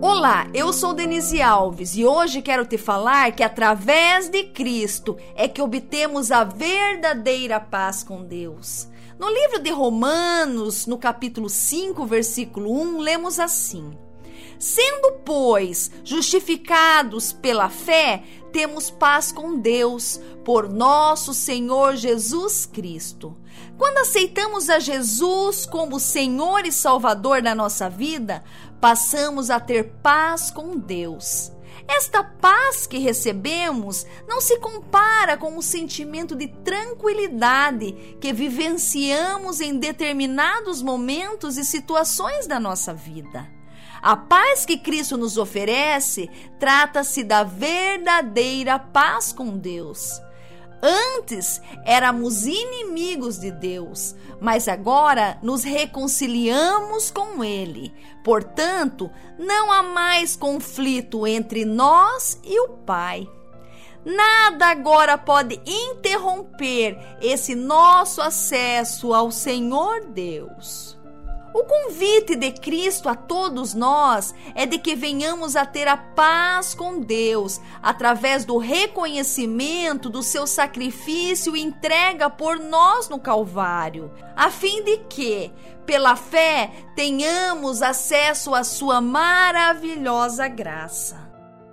Olá, eu sou Denise Alves e hoje quero te falar que através de Cristo é que obtemos a verdadeira paz com Deus. No livro de Romanos, no capítulo 5, versículo 1, lemos assim: Sendo, pois, justificados pela fé, temos paz com Deus, por nosso Senhor Jesus Cristo. Quando aceitamos a Jesus como Senhor e Salvador da nossa vida, passamos a ter paz com Deus. Esta paz que recebemos não se compara com o sentimento de tranquilidade que vivenciamos em determinados momentos e situações da nossa vida. A paz que Cristo nos oferece trata-se da verdadeira paz com Deus. Antes éramos inimigos de Deus, mas agora nos reconciliamos com Ele. Portanto, não há mais conflito entre nós e o Pai. Nada agora pode interromper esse nosso acesso ao Senhor Deus. O convite de Cristo a todos nós é de que venhamos a ter a paz com Deus através do reconhecimento do seu sacrifício e entrega por nós no Calvário, a fim de que, pela fé, tenhamos acesso à sua maravilhosa graça.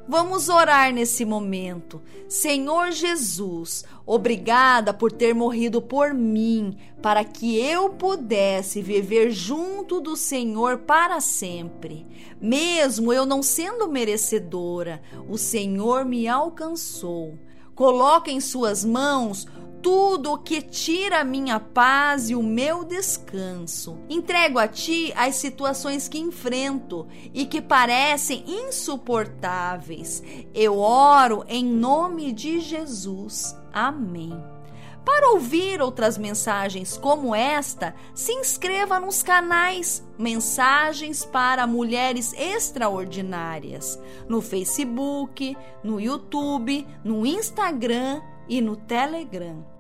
Vamos orar nesse momento. Senhor Jesus, obrigada por ter morrido por mim, para que eu pudesse viver junto do Senhor para sempre. Mesmo eu não sendo merecedora, o Senhor me alcançou. Coloca em Suas mãos tudo o que tira a minha paz e o meu descanso. Entrego a ti as situações que enfrento e que parecem insuportáveis. Eu oro em nome de Jesus. Amém. Para ouvir outras mensagens como esta, se inscreva nos canais Mensagens para Mulheres Extraordinárias, no Facebook, no YouTube, no Instagram e no Telegram.